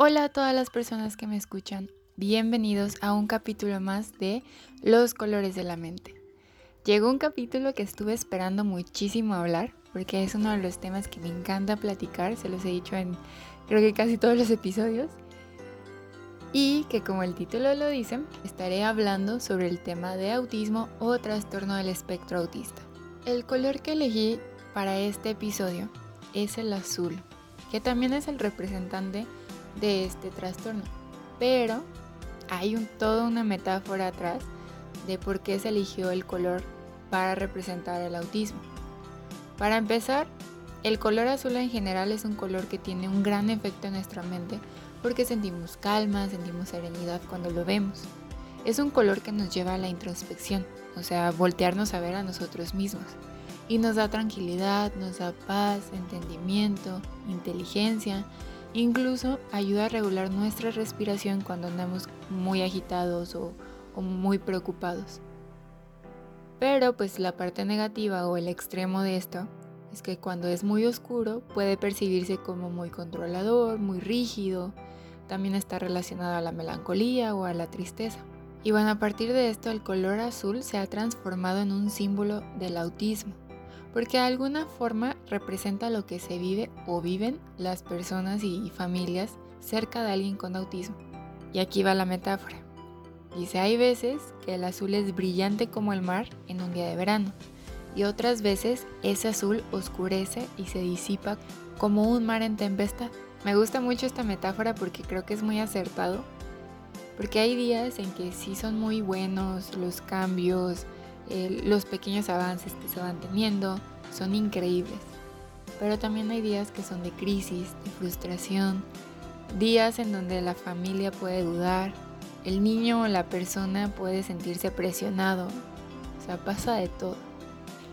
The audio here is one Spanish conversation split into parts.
Hola a todas las personas que me escuchan, bienvenidos a un capítulo más de Los colores de la mente. Llegó un capítulo que estuve esperando muchísimo hablar, porque es uno de los temas que me encanta platicar, se los he dicho en creo que casi todos los episodios, y que como el título lo dice, estaré hablando sobre el tema de autismo o trastorno del espectro autista. El color que elegí para este episodio es el azul, que también es el representante de este trastorno. Pero hay un, toda una metáfora atrás de por qué se eligió el color para representar el autismo. Para empezar, el color azul en general es un color que tiene un gran efecto en nuestra mente porque sentimos calma, sentimos serenidad cuando lo vemos. Es un color que nos lleva a la introspección, o sea, voltearnos a ver a nosotros mismos. Y nos da tranquilidad, nos da paz, entendimiento, inteligencia Incluso ayuda a regular nuestra respiración cuando andamos muy agitados o, muy preocupados. Pero pues la parte negativa o el extremo de esto es que cuando es muy oscuro puede percibirse como muy controlador, muy rígido, también está relacionado a la melancolía o a la tristeza. Y bueno, a partir de esto el color azul se ha transformado en un símbolo del autismo porque de alguna forma representa lo que se vive o viven las personas y familias cerca de alguien con autismo. Y aquí va la metáfora. Dice, hay veces que el azul es brillante como el mar en un día de verano y otras veces ese azul oscurece y se disipa como un mar en tempestad. Me gusta mucho esta metáfora porque creo que es muy acertado, porque hay días en que sí son muy buenos los cambios, los pequeños avances que se van teniendo son increíbles. Pero también hay días que son de crisis, de frustración, días en donde la familia puede dudar, el niño o la persona puede sentirse presionado, o sea, pasa de todo.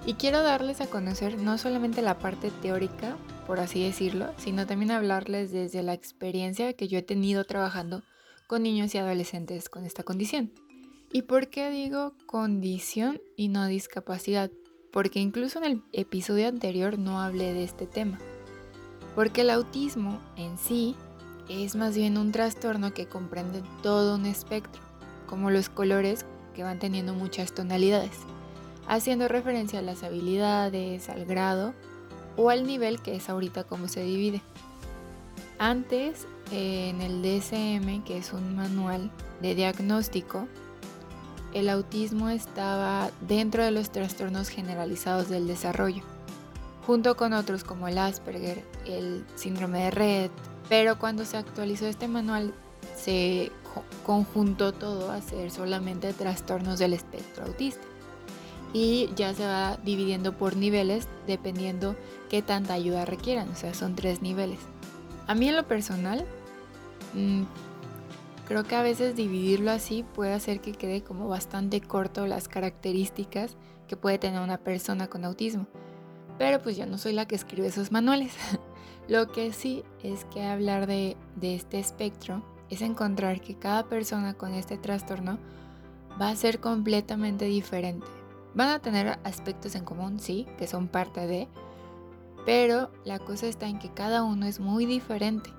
Y quiero darles a conocer no solamente la parte teórica, por así decirlo, sino también hablarles desde la experiencia que yo he tenido trabajando con niños y adolescentes con esta condición. ¿Y por qué digo condición y no discapacidad? Porque incluso en el episodio anterior no hablé de este tema. Porque el autismo en sí es más bien un trastorno que comprende todo un espectro, como los colores que van teniendo muchas tonalidades, haciendo referencia a las habilidades, al grado o al nivel que es ahorita como se divide. Antes, en el DSM, que es un manual de diagnóstico, el autismo estaba dentro de los trastornos generalizados del desarrollo, junto con otros como el Asperger, el síndrome de Red, pero cuando se actualizó este manual se conjuntó todo a ser solamente trastornos del espectro autista. Y ya se va dividiendo por niveles dependiendo qué tanta ayuda requieran, o sea, son tres niveles. A mí en lo personal, mm, Creo que a veces dividirlo así puede hacer que quede como bastante corto las características que puede tener una persona con autismo. Pero pues yo no soy la que escribe esos manuales. Lo que sí es que hablar de, este espectro es encontrar que cada persona con este trastorno va a ser completamente diferente. Van a tener aspectos en común, sí, que son parte de, pero la cosa está en que cada uno es muy diferente.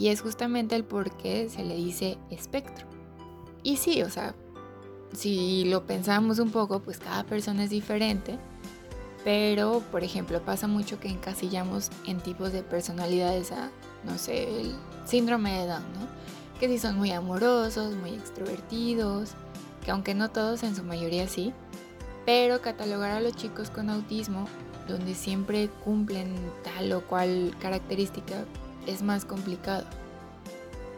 Y es justamente el por qué se le dice espectro. Y sí, o sea, si lo pensamos un poco, pues cada persona es diferente. Pero, por ejemplo, pasa mucho que encasillamos en tipos de personalidades a, no sé, el síndrome de Down, ¿no? Que si son muy amorosos, muy extrovertidos, que aunque no todos, en su mayoría sí. Pero catalogar a los chicos con autismo, donde siempre cumplen tal o cual característica, es más complicado.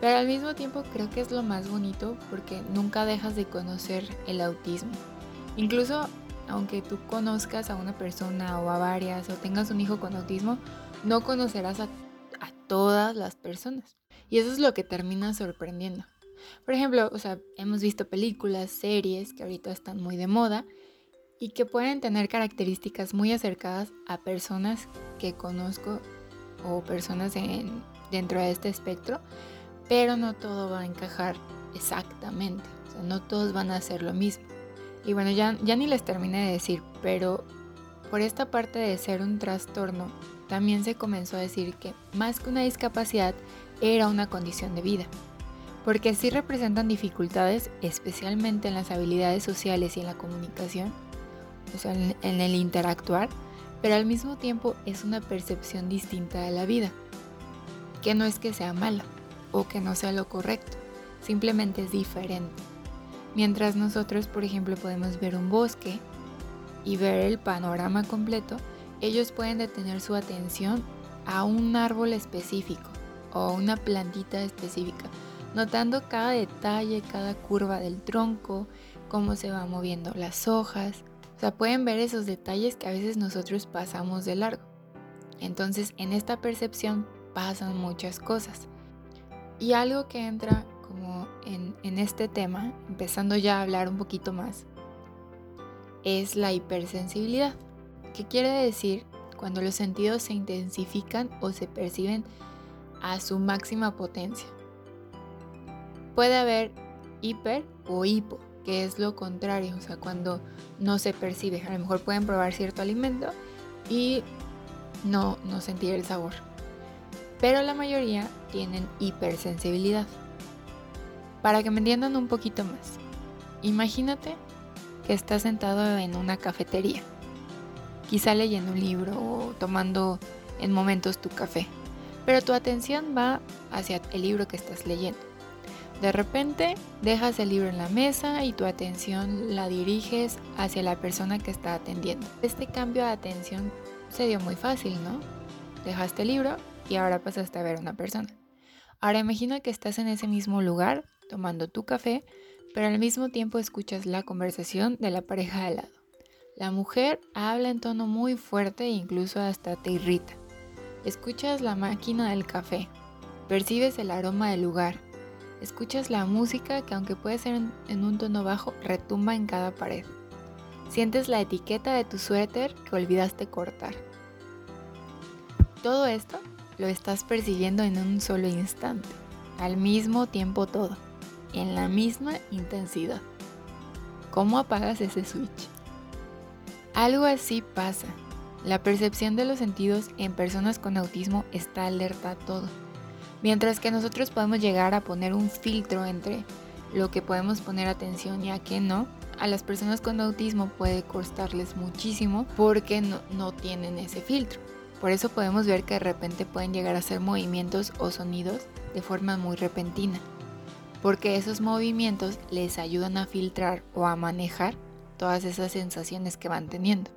Pero al mismo tiempo creo que es lo más bonito porque nunca dejas de conocer el autismo. Incluso aunque tú conozcas a una persona o a varias o tengas un hijo con autismo, no conocerás a, todas las personas. Y eso es lo que termina sorprendiendo. Por ejemplo, o sea, hemos visto películas, series que ahorita están muy de moda y que pueden tener características muy acercadas a personas que conozco o personas dentro de este espectro, pero no todo va a encajar exactamente, no todos van a hacer lo mismo. Y bueno, ya, ni les terminé de decir, pero por esta parte de ser un trastorno, también se comenzó a decir que más que una discapacidad era una condición de vida porque sí representan dificultades, especialmente en las habilidades sociales y en la comunicación, o sea, en, el interactuar, pero al mismo tiempo es una percepción distinta de la vida, que no es que sea mala o que no sea lo correcto, simplemente es diferente. Mientras nosotros, por ejemplo, podemos ver un bosque y ver el panorama completo, ellos pueden detener su atención a un árbol específico o una plantita específica notando cada detalle, cada curva del tronco, cómo se van moviendo las hojas. Sea, pueden ver esos detalles que a veces nosotros pasamos de largo. Entonces, en esta percepción pasan muchas cosas. Y algo que entra como en, en este tema, empezando ya a hablar un poquito más, es la hipersensibilidad. ¿Qué quiere decir? Cuando los sentidos se intensifican o se perciben a su máxima potencia. Puede haber hiper o hipo, que es lo contrario, o sea, cuando no se percibe. A lo mejor pueden probar cierto alimento y no, no sentir el sabor. Pero la mayoría tienen hipersensibilidad. Para que me entiendan un poquito más, imagínate que estás sentado en una cafetería, quizá leyendo un libro o tomando en momentos tu café, pero tu atención va hacia el libro que estás leyendo. De repente dejas el libro en la mesa y tu atención la diriges hacia la persona que está atendiendo. Este cambio de atención se dio muy fácil, ¿no? Dejaste el libro y ahora pasaste a ver a una persona. Ahora imagina que estás en ese mismo lugar tomando tu café, pero al mismo tiempo escuchas la conversación de la pareja de al lado. La mujer habla en tono muy fuerte e incluso hasta te irrita. Escuchas la máquina del café, percibes el aroma del lugar Escuchas la música que aunque puede ser en un tono bajo, retumba en cada pared. Sientes la etiqueta de tu suéter que olvidaste cortar. Todo esto lo estás percibiendo en un solo instante, al mismo tiempo todo, en la misma intensidad. ¿Cómo apagas ese switch? Algo así pasa. La percepción de los sentidos en personas con autismo está alerta a todo Mientras que nosotros podemos llegar a poner un filtro entre lo que podemos poner atención y a qué no, a las personas con autismo puede costarles muchísimo porque no, tienen ese filtro. Por eso podemos ver que de repente pueden llegar a hacer movimientos o sonidos de forma muy repentina. Porque esos movimientos les ayudan a filtrar o a manejar todas esas sensaciones que van teniendo.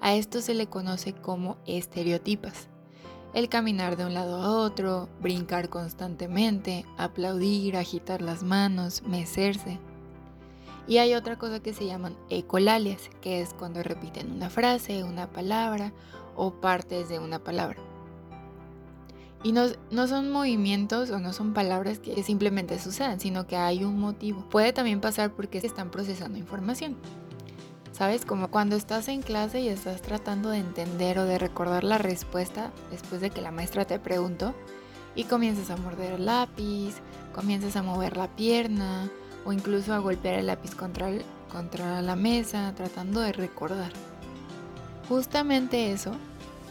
A esto se le conoce como estereotipas el caminar de un lado a otro, brincar constantemente, aplaudir, agitar las manos, mecerse. Y hay otra cosa que se llaman ecolalias, que es cuando repiten una frase, una palabra o partes de una palabra. Y no, no, son movimientos o no son palabras que simplemente sucedan, sino que hay un motivo. Puede también pasar porque están procesando información. ¿Sabes? Como cuando estás en clase y estás tratando de entender o de recordar la respuesta después de que la maestra te preguntó y comienzas a morder el lápiz, comienzas a mover la pierna o incluso a golpear el lápiz contra, la mesa tratando de recordar. Justamente eso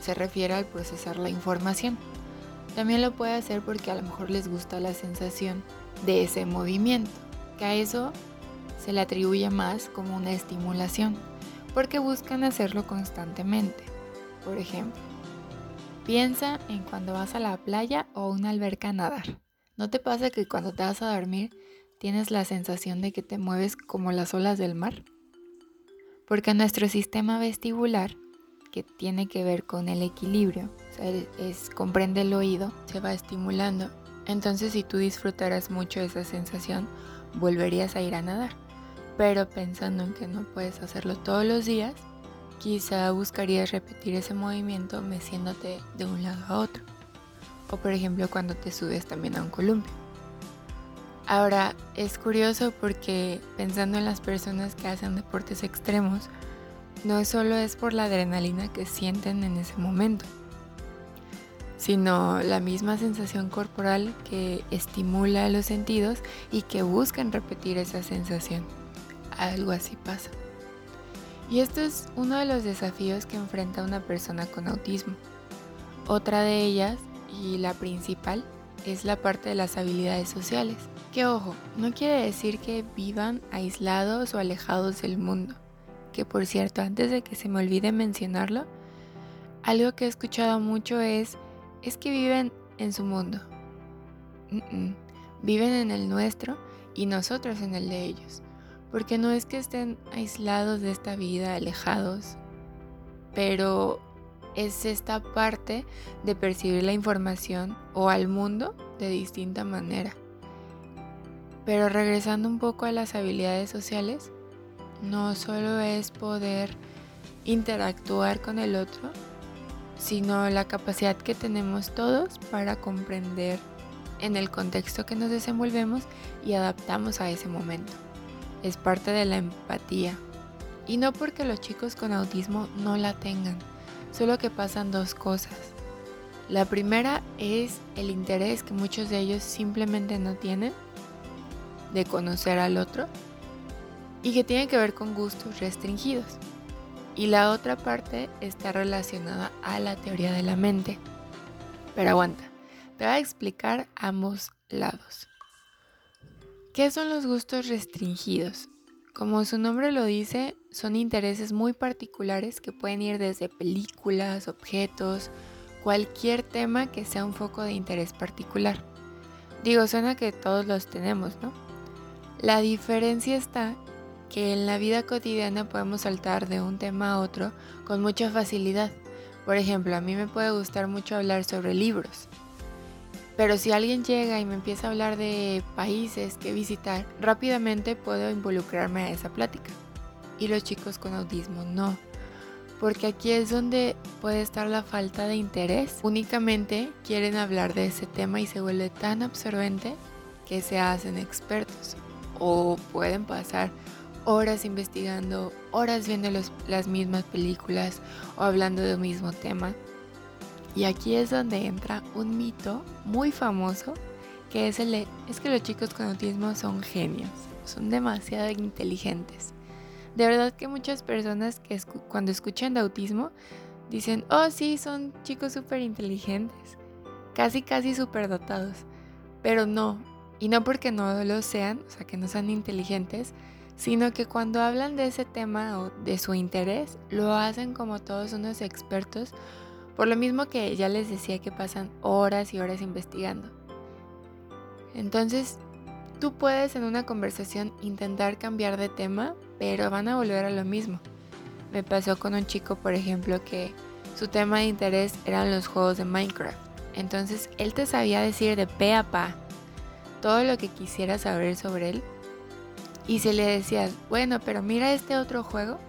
se refiere al procesar la información. También lo puede hacer porque a lo mejor les gusta la sensación de ese movimiento, que a eso se le atribuye más como una estimulación, porque buscan hacerlo constantemente. Por ejemplo, piensa en cuando vas a la playa o una alberca a nadar. ¿No te pasa que cuando te vas a dormir tienes la sensación de que te mueves como las olas del mar? Porque nuestro sistema vestibular, que tiene que ver con el equilibrio, es, comprende el oído, se va estimulando. Entonces si tú disfrutaras mucho esa sensación, volverías a ir a nadar pero pensando en que no puedes hacerlo todos los días, quizá buscarías repetir ese movimiento meciéndote de un lado a otro. o por ejemplo cuando te subes también a un columpio. Ahora, es curioso porque pensando en las personas que hacen deportes extremos, no solo es por la adrenalina que sienten en ese momento, sino la misma sensación corporal que estimula los sentidos y que buscan repetir esa sensación. Algo así pasa. Y esto es uno de los desafíos que enfrenta una persona con autismo. Otra de ellas, y la principal, es la parte de las habilidades sociales. Que ojo, no quiere decir que vivan aislados o alejados del mundo. Que por cierto, antes de que se me olvide mencionarlo, algo que he escuchado mucho es es que viven en su mundo. Viven en el nuestro y nosotros en el de ellos. Porque no es que estén aislados de esta vida, alejados, pero es esta parte de percibir la información o al mundo de distinta manera. Pero regresando un poco a las habilidades sociales, no solo es poder interactuar con el otro, sino la capacidad que tenemos todos para comprender en el contexto que nos desenvolvemos y adaptamos a ese momento. Es parte de la empatía. Y no porque los chicos con autismo no la tengan, solo que pasan dos cosas. La primera es el interés que muchos de ellos simplemente no tienen de conocer al otro y que tiene que ver con gustos restringidos y la otra parte está relacionada a la teoría de la mente. Pero aguanta, te voy a explicar ambos lados. ¿Qué son los gustos restringidos? Como su nombre lo dice, son intereses muy particulares que pueden ir desde películas, objetos, cualquier tema que sea un foco de interés particular. Digo, suena que todos los tenemos, ¿no? La diferencia está que en la vida cotidiana podemos saltar de un tema a otro con mucha facilidad. Por ejemplo, a mí me puede gustar mucho hablar sobre libros. Pero si alguien llega y me empieza a hablar de países que visitar, rápidamente puedo involucrarme a esa plática. Y los chicos con autismo no. Porque aquí es donde puede estar la falta de interés. Únicamente quieren hablar de ese tema y se vuelve tan absorbente que se hacen expertos. O pueden pasar horas investigando, horas viendo las mismas películas o hablando de un mismo tema. Y aquí es donde entra un mito muy famoso que es el es que los chicos con autismo son genios, son demasiado inteligentes. De verdad que muchas personas que cuando escuchan de autismo dicen, oh sí, son chicos súper inteligentes, casi casi súper dotados. Pero no, y no porque no lo sean, o sea, que no sean inteligentes, sino que cuando hablan de ese tema o de su interés, lo hacen como todos unos expertos, por lo mismo que ya les decía que pasan horas y horas investigando. Entonces, tú puedes en una conversación intentar cambiar de tema, pero van a volver a lo mismo. Me pasó con un chico, por ejemplo, que su tema de interés eran los juegos de Minecraft. Entonces, él te sabía decir de pe a pa todo lo que quisiera saber sobre él y si le decías, bueno, pero mira este otro juego,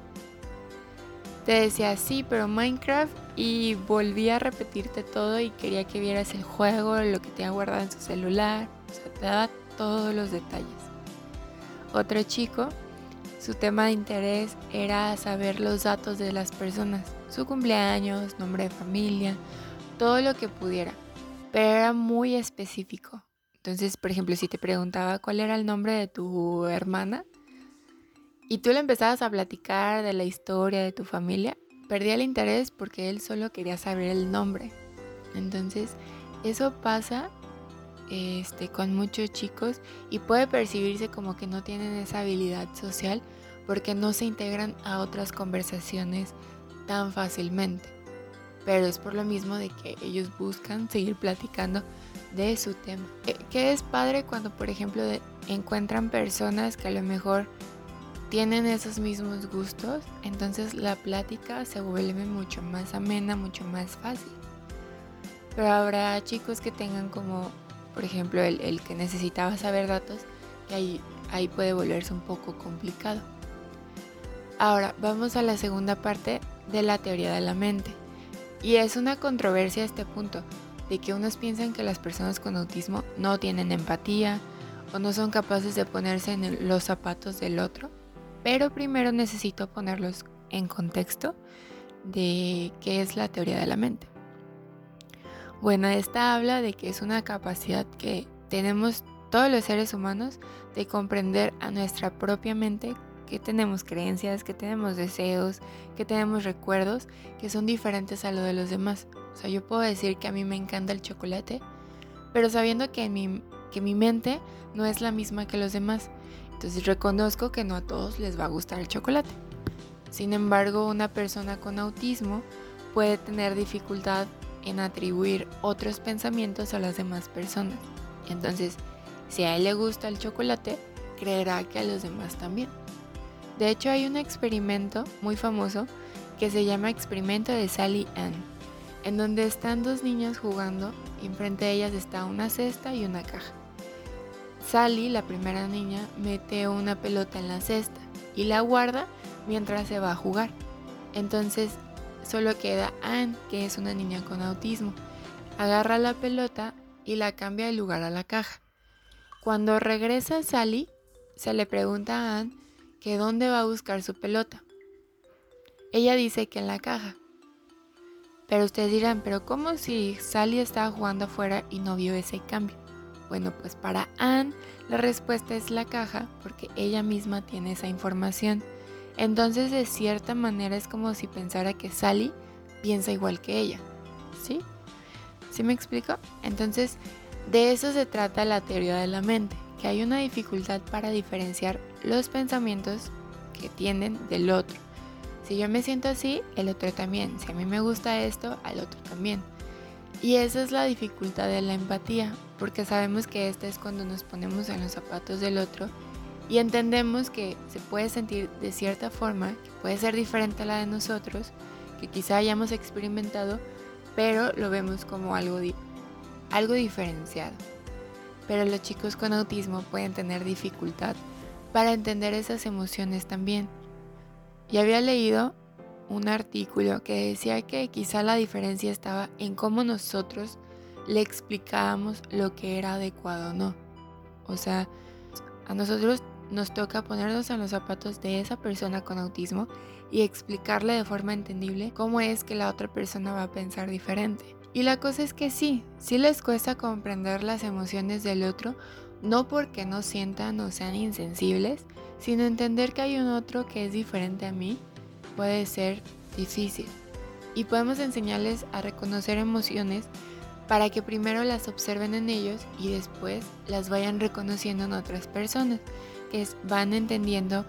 te decía, sí, pero Minecraft y volvía a repetirte todo y quería que vieras el juego, lo que tenía guardado en su celular, o sea, te daba todos los detalles. Otro chico, su tema de interés era saber los datos de las personas, su cumpleaños, nombre de familia, todo lo que pudiera, pero era muy específico. Entonces, por ejemplo, si te preguntaba cuál era el nombre de tu hermana y tú le empezabas a platicar de la historia de tu familia, perdía el interés porque él solo quería saber el nombre. Entonces, eso pasa este, con muchos chicos y puede percibirse como que no tienen esa habilidad social porque no se integran a otras conversaciones tan fácilmente. Pero es por lo mismo de que ellos buscan seguir platicando de su tema. Que es padre cuando, por ejemplo, encuentran personas que a lo mejor tienen esos mismos gustos, entonces la plática se vuelve mucho más amena, mucho más fácil. Pero habrá chicos que tengan como, por ejemplo, el, que necesitaba saber datos, que ahí, ahí puede volverse un poco complicado. Ahora, vamos a la segunda parte de la teoría de la mente. Y es una controversia este punto, de que unos piensan que las personas con autismo no tienen empatía o no son capaces de ponerse en los zapatos del otro, pero primero necesito ponerlos en contexto de qué es la teoría de la mente. Bueno, esta habla de que es una capacidad que tenemos todos los seres humanos de comprender a nuestra propia mente que tenemos creencias, que tenemos deseos, que tenemos recuerdos que son diferentes a lo de los demás. O sea, yo puedo decir que a mí me encanta el chocolate, pero sabiendo que mi, que mi mente no es la misma que los demás. Entonces reconozco que no a todos les va a gustar el chocolate. Sin embargo, una persona con autismo puede tener dificultad en atribuir otros pensamientos a las demás personas. Entonces, si a él le gusta el chocolate, creerá que a los demás también. De hecho, hay un experimento muy famoso que se llama experimento de Sally Ann, en donde están dos niñas jugando y enfrente de ellas está una cesta y una caja. Sally, la primera niña, mete una pelota en la cesta y la guarda mientras se va a jugar. Entonces solo queda Anne, que es una niña con autismo. Agarra la pelota y la cambia de lugar a la caja. Cuando regresa Sally, se le pregunta a Anne que dónde va a buscar su pelota. Ella dice que en la caja. Pero ustedes dirán, pero ¿cómo si Sally estaba jugando afuera y no vio ese cambio? Bueno, pues para Anne la respuesta es la caja porque ella misma tiene esa información. Entonces de cierta manera es como si pensara que Sally piensa igual que ella. ¿Sí? ¿Sí me explico? Entonces de eso se trata la teoría de la mente, que hay una dificultad para diferenciar los pensamientos que tienden del otro. Si yo me siento así, el otro también. Si a mí me gusta esto, al otro también. Y esa es la dificultad de la empatía, porque sabemos que esta es cuando nos ponemos en los zapatos del otro y entendemos que se puede sentir de cierta forma, que puede ser diferente a la de nosotros, que quizá hayamos experimentado, pero lo vemos como algo, algo diferenciado. Pero los chicos con autismo pueden tener dificultad para entender esas emociones también. Y había leído un artículo que decía que quizá la diferencia estaba en cómo nosotros le explicábamos lo que era adecuado o no. O sea, a nosotros nos toca ponernos en los zapatos de esa persona con autismo y explicarle de forma entendible cómo es que la otra persona va a pensar diferente. Y la cosa es que sí, sí les cuesta comprender las emociones del otro, no porque no sientan o sean insensibles, sino entender que hay un otro que es diferente a mí puede ser difícil. Y podemos enseñarles a reconocer emociones para que primero las observen en ellos y después las vayan reconociendo en otras personas que van entendiendo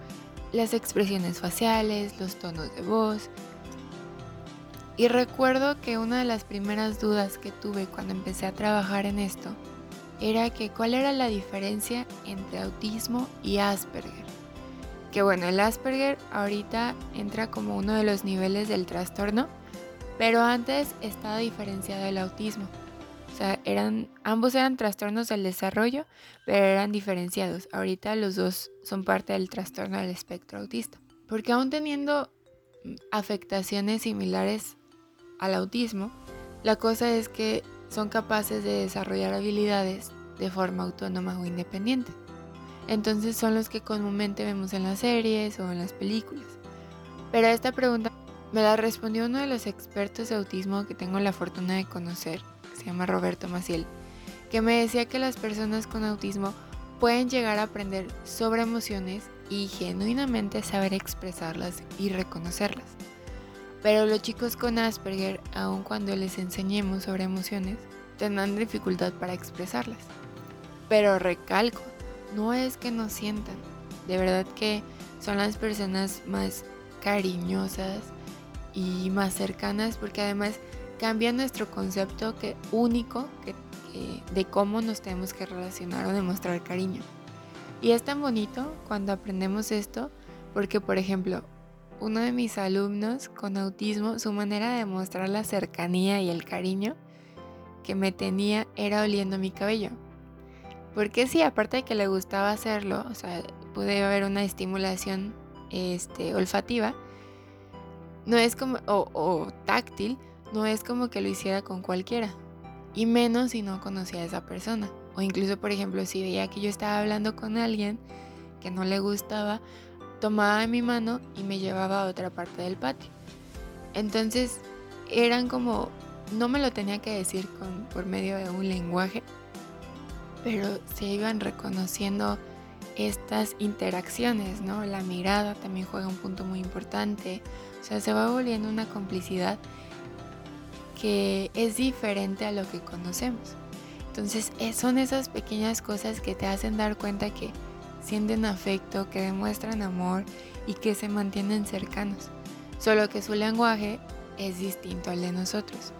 las expresiones faciales, los tonos de voz. Y recuerdo que una de las primeras dudas que tuve cuando empecé a trabajar en esto era que cuál era la diferencia entre autismo y Asperger. Que bueno, el Asperger ahorita entra como uno de los niveles del trastorno, pero antes estaba diferenciado del autismo. O sea, eran, ambos eran trastornos del desarrollo, pero eran diferenciados. Ahorita los dos son parte del trastorno del espectro autista. Porque aún teniendo afectaciones similares al autismo, la cosa es que son capaces de desarrollar habilidades de forma autónoma o independiente. Entonces son los que comúnmente vemos en las series o en las películas. Pero esta pregunta me la respondió uno de los expertos de autismo que tengo la fortuna de conocer se llama Roberto Maciel, que me decía que las personas con autismo pueden llegar a aprender sobre emociones y genuinamente saber expresarlas y reconocerlas. Pero los chicos con Asperger, aun cuando les enseñemos sobre emociones, tendrán dificultad para expresarlas. Pero recalco, no es que no sientan, de verdad que son las personas más cariñosas y más cercanas porque además cambia nuestro concepto que, único de cómo nos tenemos que relacionar o demostrar cariño. Y es tan bonito cuando aprendemos esto porque, por ejemplo, uno de mis alumnos con autismo, su manera de demostrar la cercanía y el cariño que me tenía era oliendo mi cabello. Porque sí, aparte de que le gustaba hacerlo, o sea, pude haber una estimulación este, olfativa, no es como, o táctil, no es como que lo hiciera con cualquiera. y menos si no conocía a esa persona. O incluso, por ejemplo, si veía que yo estaba hablando con alguien que no le gustaba, tomaba mi mano y me llevaba a otra parte del patio. Entonces eran como, no me lo tenía que decir por medio de un lenguaje, pero se iban reconociendo estas interacciones, ¿no? La mirada también juega un punto muy importante. O sea, se va volviendo una complicidad es diferente a lo que conocemos. Entonces, son esas pequeñas cosas que te hacen dar cuenta que sienten afecto, que demuestran amor y que se mantienen cercanos. Solo que su lenguaje es distinto al de nosotros.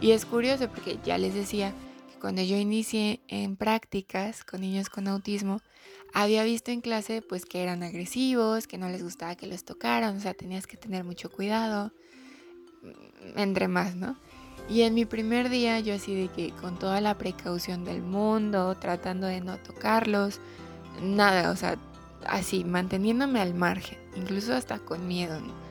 Y es curioso porque ya les decía que cuando yo inicié en prácticas con niños con autismo, había visto en clase pues que eran agresivos, que no les gustaba que los tocaran, o sea, tenías que tener mucho cuidado, mm, entre más, ¿no? Y en mi primer día yo así de que con toda la precaución del mundo, tratando de no tocarlos, nada, o sea, así, manteniéndome al margen, incluso hasta con miedo, ¿no?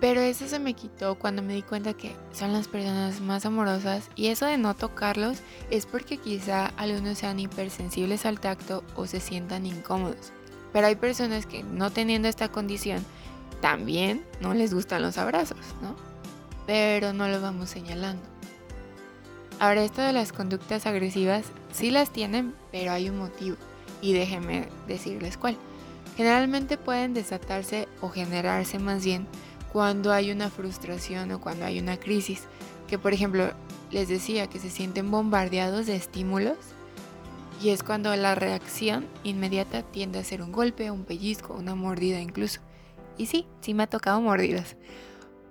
Pero eso se me quitó cuando me di cuenta que son las personas más amorosas y eso de no tocarlos es porque quizá algunos sean hipersensibles al tacto o se sientan incómodos. Pero hay personas que no teniendo esta condición también no les gustan los abrazos, ¿no? Pero no lo vamos señalando. Ahora esto de las conductas agresivas sí las tienen, pero hay un motivo y déjenme decirles cuál. Generalmente pueden desatarse o generarse más bien cuando hay una frustración o cuando hay una crisis, que por ejemplo les decía que se sienten bombardeados de estímulos y es cuando la reacción inmediata tiende a ser un golpe, un pellizco, una mordida incluso. Y sí, sí me ha tocado mordidas.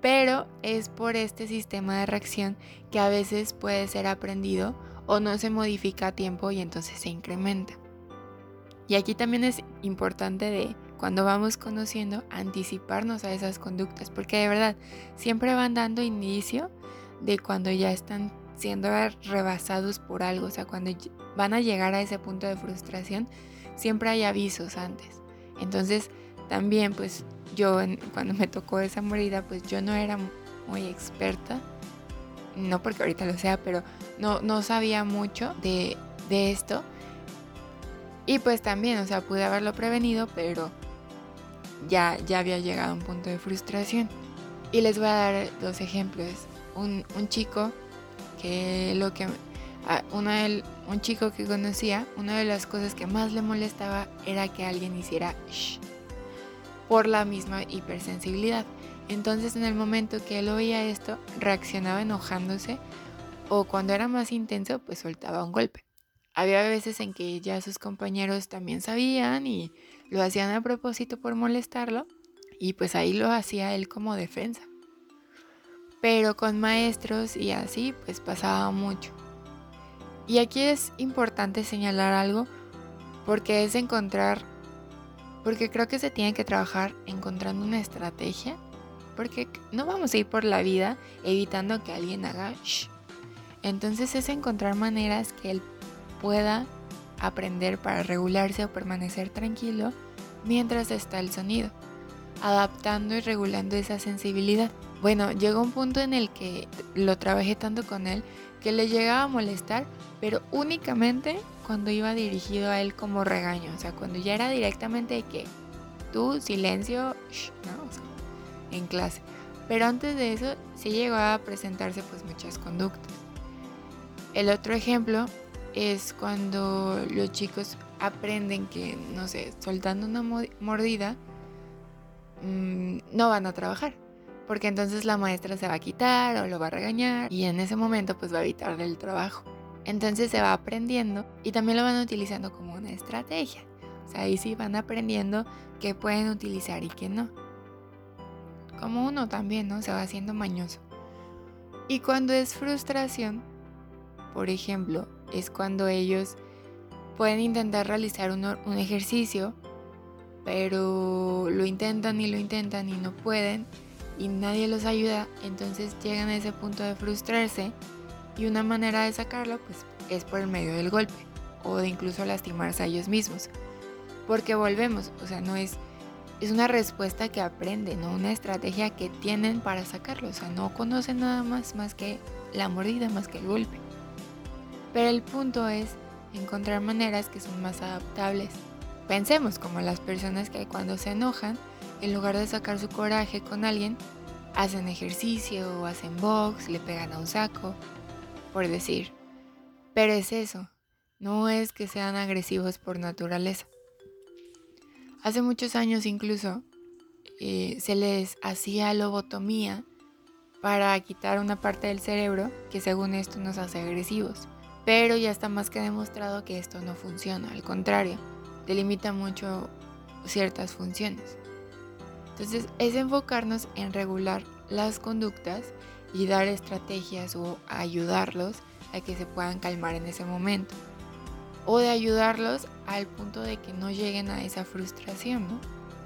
Pero es por este sistema de reacción que a veces puede ser aprendido o no se modifica a tiempo y entonces se incrementa. Y aquí también es importante de cuando vamos conociendo, anticiparnos a esas conductas, porque de verdad siempre van dando inicio de cuando ya están siendo rebasados por algo, o sea, cuando van a llegar a ese punto de frustración, siempre hay avisos antes. Entonces, también pues yo cuando me tocó esa mordida, pues yo no era muy experta, no porque ahorita lo sea, pero no, no sabía mucho de, de esto. Y pues también, o sea, pude haberlo prevenido, pero ya, ya había llegado a un punto de frustración. Y les voy a dar dos ejemplos. Un, chico que lo que una un chico que conocía, una de las cosas que más le molestaba era que alguien hiciera shh por la misma hipersensibilidad. Entonces en el momento que él oía esto, reaccionaba enojándose o cuando era más intenso, pues soltaba un golpe. Había veces en que ya sus compañeros también sabían y lo hacían a propósito por molestarlo y pues ahí lo hacía él como defensa. Pero con maestros y así pues pasaba mucho. Y aquí es importante señalar algo porque es encontrar, porque creo que se tiene que trabajar encontrando una estrategia, porque no vamos a ir por la vida evitando que alguien haga shh. Entonces es encontrar maneras que él pueda aprender para regularse o permanecer tranquilo mientras está el sonido, adaptando y regulando esa sensibilidad. Bueno, llegó un punto en el que lo trabajé tanto con él que le llegaba a molestar, pero únicamente cuando iba dirigido a él como regaño, o sea, cuando ya era directamente de que tú silencio, ¿no? en clase. Pero antes de eso sí llegó a presentarse pues muchas conductas. El otro ejemplo es cuando los chicos aprenden que, no sé, soltando una mordida, mm, no van a trabajar. Porque entonces la maestra se va a quitar o lo va a regañar y en ese momento pues va a evitarle el trabajo. Entonces se va aprendiendo y también lo van utilizando como una estrategia. O sea, ahí sí van aprendiendo qué pueden utilizar y qué no. Como uno también, ¿no? Se va haciendo mañoso. Y cuando es frustración, por ejemplo, es cuando ellos pueden intentar realizar un, ejercicio, pero lo intentan y lo intentan y no pueden y nadie los ayuda, entonces llegan a ese punto de frustrarse y una manera de sacarlo pues es por el medio del golpe o de incluso lastimarse a ellos mismos. Porque volvemos, o sea, no es es una respuesta que aprenden, no una estrategia que tienen para sacarlo, o sea, no conocen nada más más que la mordida más que el golpe. Pero el punto es encontrar maneras que son más adaptables. Pensemos como las personas que cuando se enojan, en lugar de sacar su coraje con alguien, hacen ejercicio o hacen box, le pegan a un saco, por decir. Pero es eso, no es que sean agresivos por naturaleza. Hace muchos años incluso eh, se les hacía lobotomía para quitar una parte del cerebro que según esto nos hace agresivos. Pero ya está más que demostrado que esto no funciona, al contrario, delimita mucho ciertas funciones. Entonces es enfocarnos en regular las conductas y dar estrategias o ayudarlos a que se puedan calmar en ese momento. O de ayudarlos al punto de que no lleguen a esa frustración, ¿no?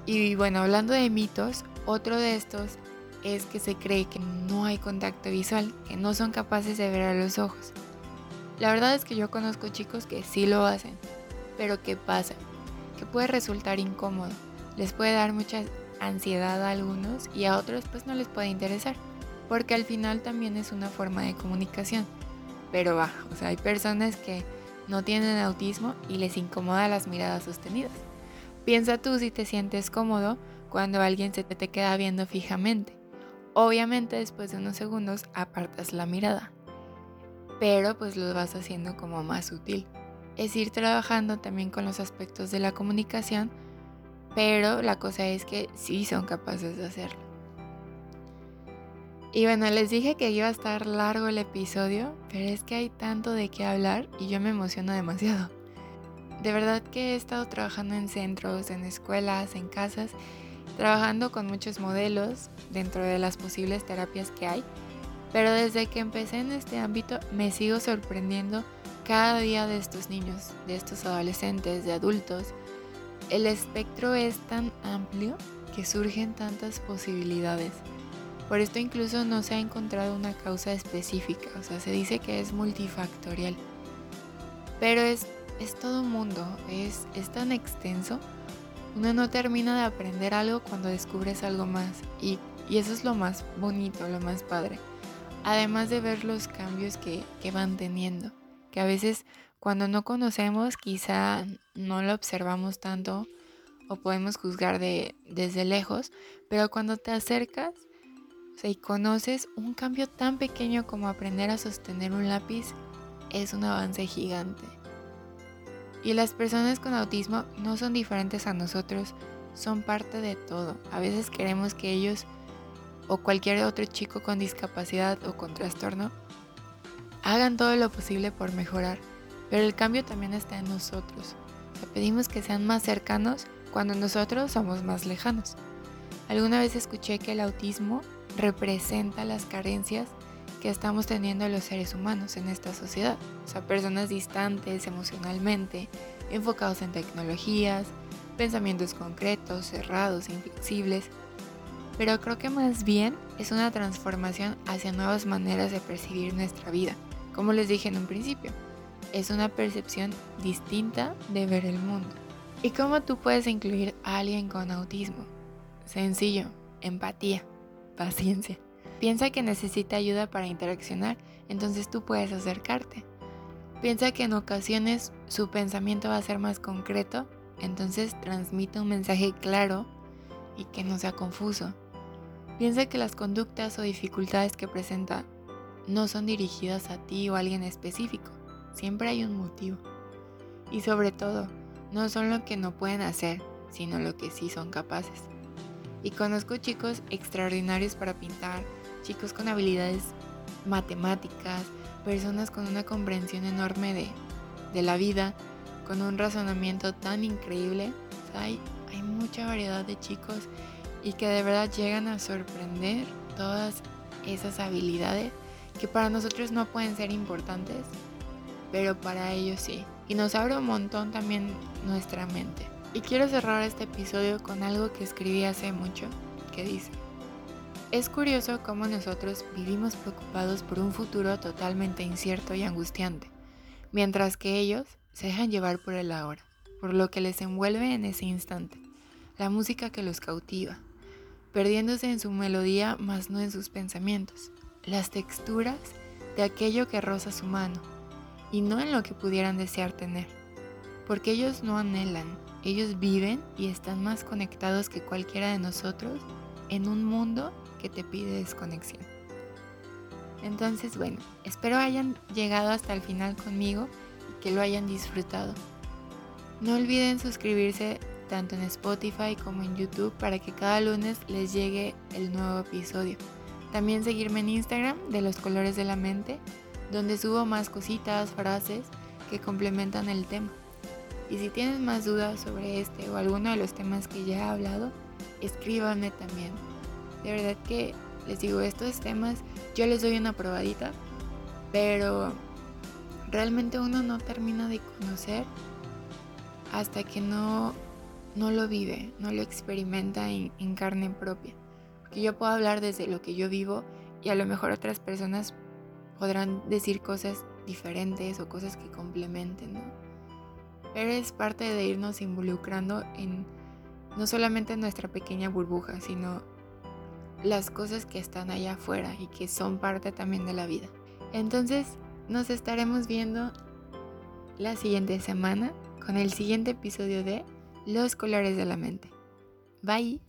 Y bueno, hablando de mitos, otro de estos es que se cree que no hay contacto visual, que no son capaces de ver a los ojos. La verdad es que yo conozco chicos que sí lo hacen, pero ¿qué pasa? Que puede resultar incómodo, les puede dar mucha ansiedad a algunos y a otros pues no les puede interesar, porque al final también es una forma de comunicación. Pero va, o sea, hay personas que no tienen autismo y les incomoda las miradas sostenidas. Piensa tú si te sientes cómodo cuando alguien se te queda viendo fijamente. Obviamente después de unos segundos apartas la mirada pero pues lo vas haciendo como más útil. Es ir trabajando también con los aspectos de la comunicación, pero la cosa es que sí son capaces de hacerlo. Y bueno, les dije que iba a estar largo el episodio, pero es que hay tanto de qué hablar y yo me emociono demasiado. De verdad que he estado trabajando en centros, en escuelas, en casas, trabajando con muchos modelos dentro de las posibles terapias que hay pero desde que empecé en este ámbito me sigo sorprendiendo cada día de estos niños, de estos adolescentes, de adultos. El espectro es tan amplio que surgen tantas posibilidades. Por esto incluso no se ha encontrado una causa específica, o sea, se dice que es multifactorial. Pero es, es todo un mundo, es, es tan extenso. Uno no termina de aprender algo cuando descubres algo más. Y, y eso es lo más bonito, lo más padre además de ver los cambios que, van teniendo, que a veces cuando no conocemos quizá no lo observamos tanto o podemos juzgar de, desde lejos, pero cuando te acercas y conoces un cambio tan pequeño como aprender a sostener un lápiz, es un avance gigante. Y las personas con autismo no son diferentes a nosotros, son parte de todo. A veces queremos que ellos o cualquier otro chico con discapacidad o con trastorno, hagan todo lo posible por mejorar, pero el cambio también está en nosotros. pedimos que sean más cercanos cuando nosotros somos más lejanos. Alguna vez escuché que el autismo representa las carencias que estamos teniendo los seres humanos en esta sociedad. O sea, personas distantes emocionalmente, enfocados en tecnologías, pensamientos concretos, cerrados, inflexibles pero creo que más bien es una transformación hacia nuevas maneras de percibir nuestra vida. Como les dije en un principio, es una percepción distinta de ver el mundo. ¿Y cómo tú puedes incluir a alguien con autismo? Sencillo, empatía, paciencia. Piensa que necesita ayuda para interaccionar, entonces tú puedes acercarte. Piensa que en ocasiones su pensamiento va a ser más concreto, entonces transmite un mensaje claro y que no sea confuso. Piensa que las conductas o dificultades que presenta no son dirigidas a ti o a alguien específico, siempre hay un motivo. Y sobre todo, no son lo que no pueden hacer, sino lo que sí son capaces. Y conozco chicos extraordinarios para pintar, chicos con habilidades matemáticas, personas con una comprensión enorme de, la vida, con un razonamiento tan increíble. hay mucha variedad de chicos y que de verdad llegan a sorprender todas esas habilidades que para nosotros no pueden ser importantes, pero para ellos sí. Y nos abre un montón también nuestra mente. Y quiero cerrar este episodio con algo que escribí hace mucho, que dice, es curioso cómo nosotros vivimos preocupados por un futuro totalmente incierto y angustiante, mientras que ellos se dejan llevar por el ahora, por lo que les envuelve en ese instante, la música que los cautiva, perdiéndose en su melodía, mas no en sus pensamientos. Las texturas de aquello que roza su mano y no en lo que pudieran desear tener. Porque ellos no anhelan, ellos viven y están más conectados que cualquiera de nosotros en un mundo que te pide desconexión. Entonces, bueno, espero hayan llegado hasta el final conmigo y que lo hayan disfrutado. No olviden suscribirse tanto en Spotify como en YouTube para que cada lunes les llegue el nuevo episodio. También seguirme en Instagram de los colores de la mente, donde subo más cositas, frases que complementan el tema. Y si tienen más dudas sobre este o alguno de los temas que ya he hablado, escríbanme también. De verdad que les digo, estos temas yo les doy una probadita, pero realmente uno no termina de conocer hasta que no, no lo vive, no lo experimenta en, en carne propia. Porque yo puedo hablar desde lo que yo vivo y a lo mejor otras personas podrán decir cosas diferentes o cosas que complementen, ¿no? Pero es parte de irnos involucrando en no solamente en nuestra pequeña burbuja, sino las cosas que están allá afuera y que son parte también de la vida. Entonces, nos estaremos viendo la siguiente semana con el siguiente episodio de Los colores de la mente. Bye.